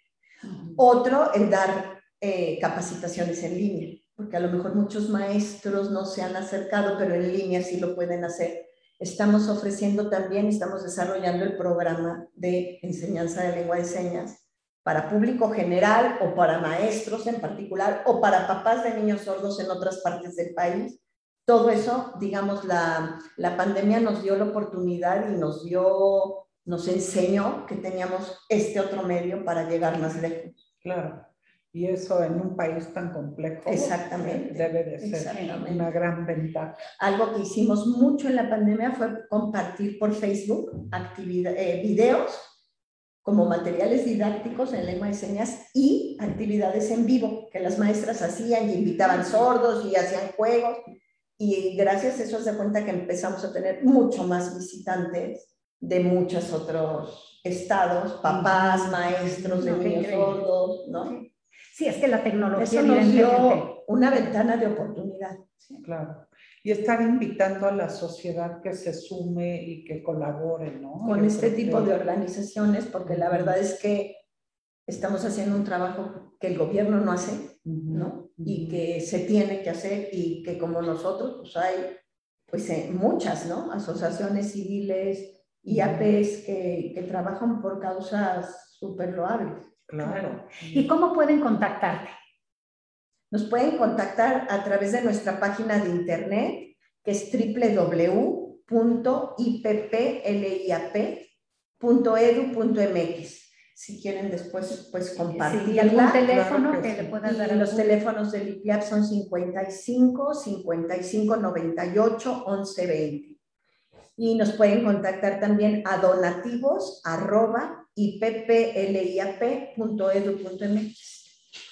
Otro, el dar eh, capacitaciones en línea, porque a lo mejor muchos maestros no se han acercado, pero en línea sí lo pueden hacer. Estamos ofreciendo también, estamos desarrollando el programa de enseñanza de lengua de señas para público general o para maestros en particular o para papás de niños sordos en otras partes del país todo eso, digamos, la, la pandemia nos dio la oportunidad y nos dio, nos enseñó que teníamos este otro medio para llegar más lejos. Claro. Y eso en un país tan complejo Exactamente. debe de ser una gran ventaja. Algo que hicimos mucho en la pandemia fue compartir por Facebook eh, videos como materiales didácticos en lengua de señas y actividades en vivo que las maestras hacían y invitaban sordos y hacían juegos. Y gracias a eso se cuenta que empezamos a tener mucho más visitantes de muchos otros estados, papás, maestros de niños sordos, ¿no? Sí, es que la tecnología Eso nos dio una ventana de oportunidad. Claro. Y estar invitando a la sociedad que se sume y que colabore, ¿no? Con este tipo de organizaciones, porque la verdad es que estamos haciendo un trabajo que el gobierno no hace, ¿no? Y que se tiene que hacer y que como nosotros, pues hay pues eh, muchas, ¿no? Asociaciones civiles, IAPs que, que trabajan por causas súper loables. Claro. ¿Y cómo pueden contactarte? Nos pueden contactar a través de nuestra página de internet, que es www.ippliap.edu.mx. Si quieren después, pues compartirla. Sí, algún teléfono que, le puedan dar. Y los teléfonos del IPLAP son 55 55 98 11 20. Y nos pueden contactar también a donativos arroba.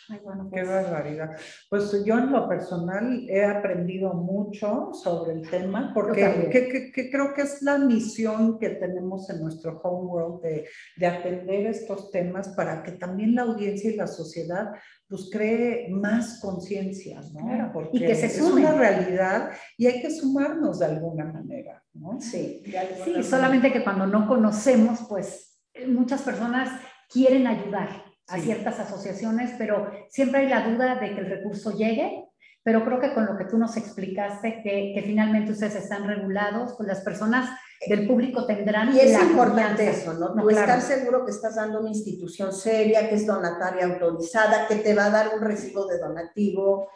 Ay, bueno, Qué barbaridad. Pues yo en lo personal he aprendido mucho sobre el tema porque que, que, creo que es la misión que tenemos en nuestro homeworld de, de atender estos temas para que también la audiencia y la sociedad pues cree más conciencia, ¿no? Porque y que se es una realidad y hay que sumarnos de alguna manera, ¿no? Sí, sí solamente que cuando no conocemos, pues muchas personas quieren ayudar a ciertas asociaciones, pero siempre hay la duda de que el recurso llegue, pero creo que con lo que tú nos explicaste, que, que finalmente ustedes están regulados, pues las personas del público tendrán... Y es importante eso, ¿no? Tú estar seguro que estás dando una institución seria, que es donataria autorizada, que te va a dar un recibo de donativo,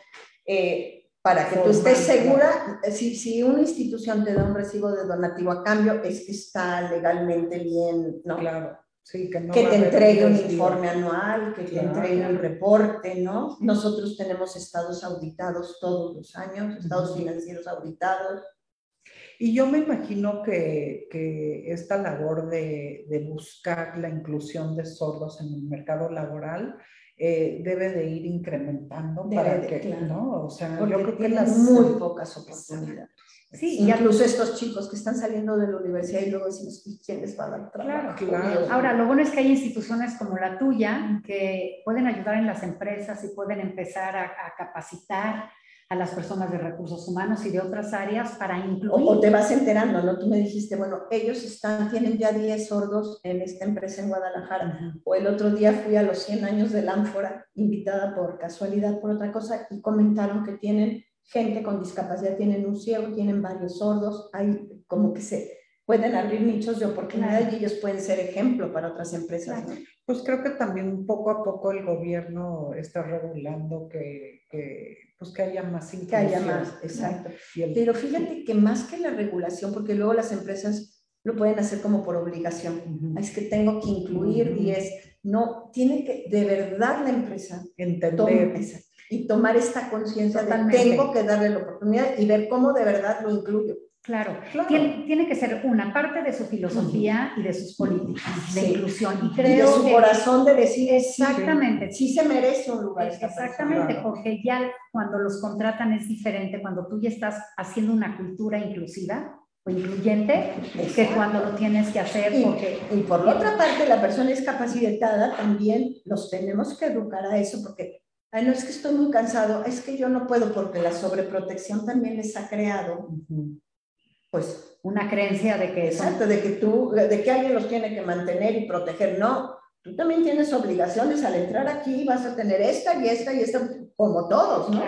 eh, para que tú estés segura, si, si una institución te da un recibo de donativo a cambio, es que está legalmente bien, ¿no? Claro que, te entregue un informe anual, que te entregue un reporte, ¿no? Nosotros tenemos estados auditados todos los años, estados financieros auditados. Y yo me imagino que, que esta labor de, de, buscar la inclusión de sordos en el mercado laboral eh, debe de ir incrementando para que, ¿no? O sea, yo creo que las muy pocas oportunidades. Sí, incluso estos chicos que están saliendo de la universidad y luego decimos, ¿y quién les va a dar trabajo? Claro, Ahora, lo bueno es que hay instituciones como la tuya que pueden ayudar en las empresas y pueden empezar a, capacitar a las personas de recursos humanos y de otras áreas para incluir. O, te vas enterando, ¿no? Tú me dijiste, bueno, ellos están, tienen ya 10 sordos en esta empresa en Guadalajara. O el otro día fui a los 100 años del Ánfora, invitada por casualidad, por otra cosa, y comentaron que tienen gente con discapacidad, tienen un ciego, tienen varios sordos, hay como que se pueden abrir nichos de oportunidad y ellos pueden ser ejemplo para otras empresas. Pues creo que también poco a poco el gobierno está regulando que, que pues que haya más inclusión. Que haya más, exacto. Pero fíjate que más que la regulación, porque luego las empresas lo pueden hacer como por obligación. Es que tengo que incluir y es, no, tiene que, de verdad la empresa entender y tomar esta conciencia de tengo que darle la oportunidad y ver cómo de verdad lo incluyo. Claro, Tiene, tiene, que ser una parte de su filosofía y de sus políticas de inclusión. Y creo de su corazón de decir exactamente, sí, se merece un lugar. Exactamente, porque ya cuando los contratan es diferente, cuando tú ya estás haciendo una cultura inclusiva o incluyente, que cuando lo tienes que hacer. Y, porque, y por la otra parte, la persona es capacitada, también los tenemos que educar a eso, porque Ay, no es que estoy muy cansado, es que yo no puedo porque la sobreprotección también les ha creado, pues... Una creencia de que... Exacto, de que tú, de que alguien los tiene que mantener y proteger. No, tú también tienes obligaciones. Al entrar aquí vas a tener esta y esta y esta, como todos, ¿no?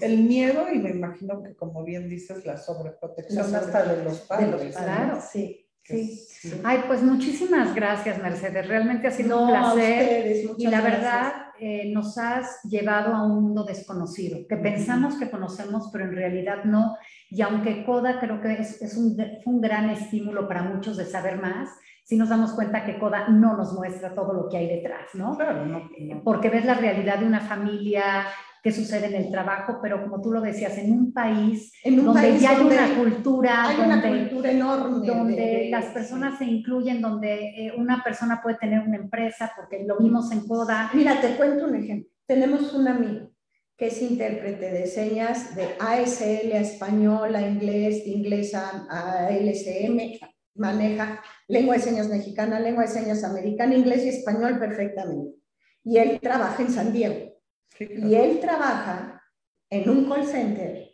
El miedo y me imagino que, como bien dices, la sobreprotección hasta de los padres. claro, sí. Sí. Ay, pues muchísimas gracias, Mercedes. Realmente ha sido un placer. y la verdad, eh, nos has llevado a un mundo desconocido, que pensamos que conocemos, pero en realidad no. Y aunque Coda creo que es, es un, un gran estímulo para muchos de saber más, si nos damos cuenta que Coda no nos muestra todo lo que hay detrás, ¿no? Claro, no, Porque ves la realidad de una familia, qué sucede en el trabajo, pero como tú lo decías, en un país En un donde país ya hay donde una cultura, Hay una donde, cultura enorme. donde de- de- las personas se incluyen, donde eh, una persona puede tener una empresa, porque lo vimos en Coda. Mira, te cuento un ejemplo. Tenemos un amigo que es intérprete de señas de ASL a español, a inglés, de inglés a, a LSM, maneja lengua de señas mexicana, lengua de señas americana, inglés y español perfectamente. Y él trabaja en San Diego. Sí, Y él trabaja en un call center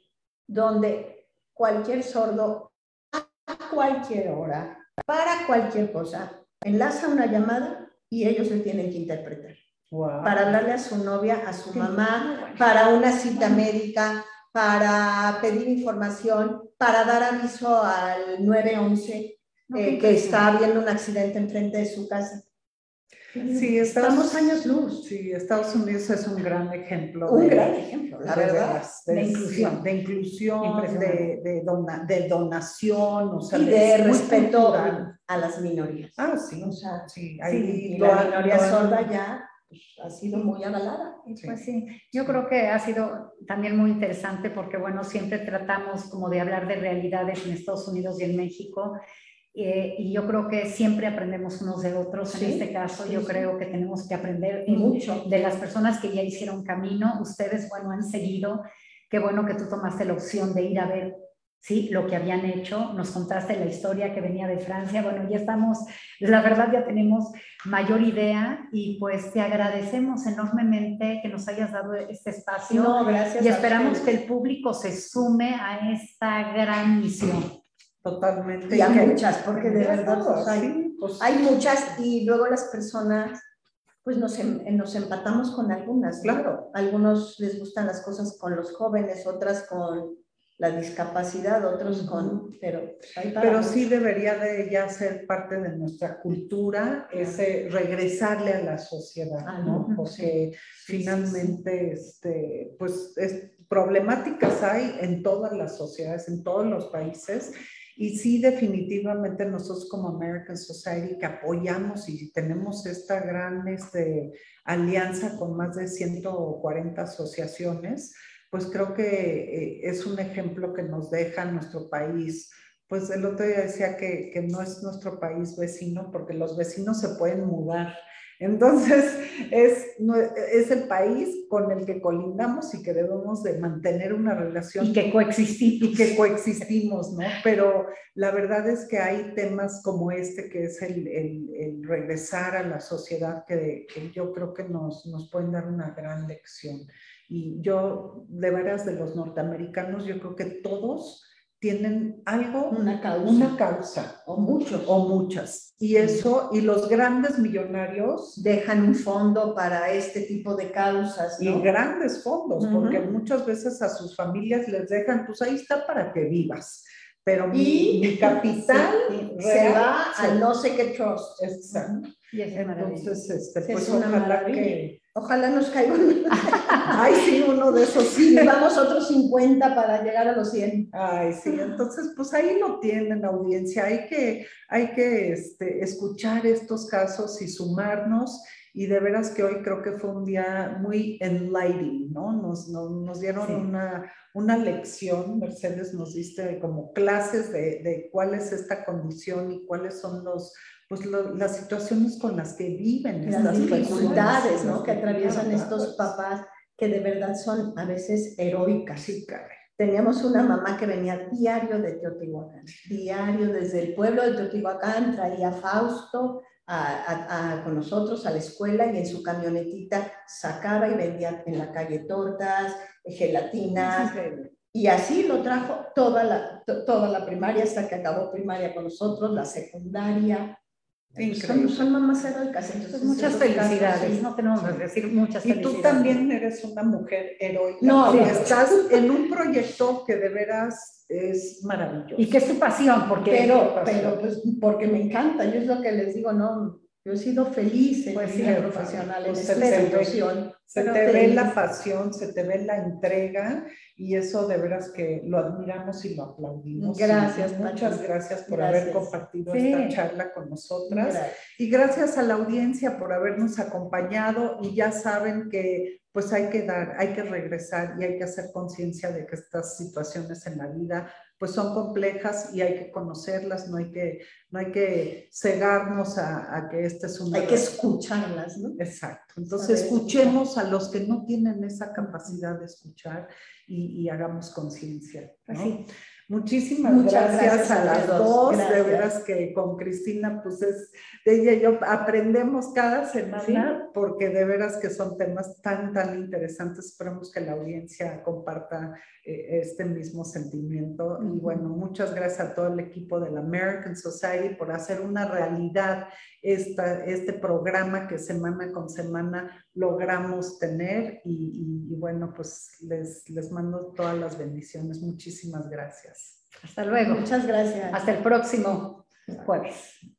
donde cualquier sordo a cualquier hora, para cualquier cosa, enlaza una llamada y ellos le tienen que interpretar Wow. para hablarle a su novia, a su mamá, para una cita médica, para pedir información, para dar aviso al 911 No, eh, que está habiendo un accidente enfrente de su casa. Sí, estamos años luz. Sí, Estados Unidos es un gran ejemplo. Un de- gran ejemplo, la de verdad. de, de inclusión. De inclusión, de, dona- de donación, o sea, Y de respeto cultural. a las minorías. Ah, sí, O sea, sí, Sí, ahí y lo la minoría sorda ya pues, ha sido muy avalada. Y Sí. Pues sí, yo creo que ha sido también muy interesante porque, bueno, siempre tratamos como de hablar de realidades en Estados Unidos y en México. Eh, y yo creo que siempre aprendemos unos de otros. En Sí, este caso, sí, yo sí. creo que tenemos que aprender Y mucho. de las personas que ya hicieron camino. Ustedes, bueno, han seguido. Qué bueno que tú tomaste la opción de ir a ver, sí, lo que habían hecho. Nos contaste la historia que venía de Francia. Bueno, ya estamos, la verdad, ya tenemos mayor idea y pues te agradecemos enormemente que nos hayas dado este espacio No, gracias. y esperamos que el público se sume a esta gran misión. Totalmente. Y que- muchas, porque de verdad pues, hay, sí, pues, hay muchas y luego las personas pues nos, em- nos empatamos con algunas. Claro. Algunos les gustan las cosas con los jóvenes, otras con la discapacidad, otros con... Pero, hay Pero sí debería de ya ser parte de nuestra cultura, ese regresarle a la sociedad, Ah, ¿no? no, Porque Sí, sí, finalmente, este, pues, es- problemáticas hay en todas las sociedades, en todos los países, y sí definitivamente nosotros como American Society que apoyamos y tenemos esta gran este, alianza con más de 140 asociaciones, pues creo que eh, es un ejemplo que nos deja nuestro país. Pues el otro día decía que, que no es nuestro país vecino porque los vecinos se pueden mudar. Entonces, es, no- es el país con el que colindamos y que debemos de mantener una relación Y que coexistimos. y que coexistimos, ¿no? Pero la verdad es que hay temas como este, que es el, el- el regresar a la sociedad, que, que yo creo que nos, nos pueden dar una gran lección. Y yo, de veras, de los norteamericanos, yo creo que todos tienen algo, Una causa. una causa, O muchos. o muchas. Y eso, y los grandes millonarios Dejan un fondo para este tipo de causas, y ¿no? grandes fondos, Ujú. porque muchas veces a sus familias les dejan, pues ahí está para que vivas. Pero Y mi capital se, se real va se- al no sé qué trust. Exacto. Y es. Entonces, este, Sí, pues es una ojalá maravilla. que. Ojalá nos caiga un... Ay, sí, uno de esos sí. Vamos otros 50 para llegar a los 100. Ay, sí, entonces pues ahí lo tienen audiencia, hay que, hay que este, escuchar estos casos y sumarnos y de veras que hoy creo que fue un día muy enlightening, ¿no? Nos, nos, nos dieron Sí. una, una lección, Mercedes nos diste como clases de, de cuál es esta condición y cuáles son los, pues lo- las situaciones con las que viven Las estas dificultades ¿no? que atraviesan estos papás que de verdad son a veces heroicas. Sí. Teníamos una mamá que venía diario de Teotihuacán, diario desde el pueblo de Teotihuacán, traía a Fausto a- a- a- con nosotros a la escuela y en su camionetita sacaba y vendía en la calle tortas, gelatinas, y así lo trajo toda la, to- toda la primaria hasta que acabó primaria con nosotros, la secundaria. Son, son mamás heroicas. Entonces, muchas casos, felicidades, sí. no tenemos que decir muchas Y felicidades. tú también eres una mujer heroica. No, estás en un proyecto que de veras es maravilloso. Y que es tu pasión, porque Pero, pero pues porque me encanta, yo es lo que les digo, no, Yo he sido feliz en Pues mi sí, profesional en pues esta se te ve-. Se la pasión, se te ve la entrega y eso de veras que lo admiramos y lo aplaudimos. Gracias, Muchas gracias por Gracias. haber compartido Sí. esta charla con nosotras. Gracias. Y gracias a la audiencia por habernos acompañado y ya saben que pues hay que dar, hay que regresar y hay que hacer conciencia de que estas situaciones en la vida pues son complejas y hay que conocerlas, no hay que, no hay que cegarnos a, a que esta es una... Hay que escucharlas, ¿no? Exacto. Entonces Saber escuchemos a los que no tienen esa capacidad de escuchar y, y hagamos conciencia. ¿no? Así. Muchísimas Muchas gracias, gracias a las dos. De veras que con Cristina, pues es, de ella y yo aprendemos cada semana porque de veras que son temas tan, tan interesantes. Esperamos que la audiencia comparta eh, este mismo sentimiento. Y bueno, muchas gracias a todo el equipo de la American Society por hacer una realidad esta, este programa que semana con semana logramos tener. Y, y- y bueno, pues les, les mando todas las bendiciones. Muchísimas gracias. Hasta luego. Muchas gracias. Hasta el próximo jueves.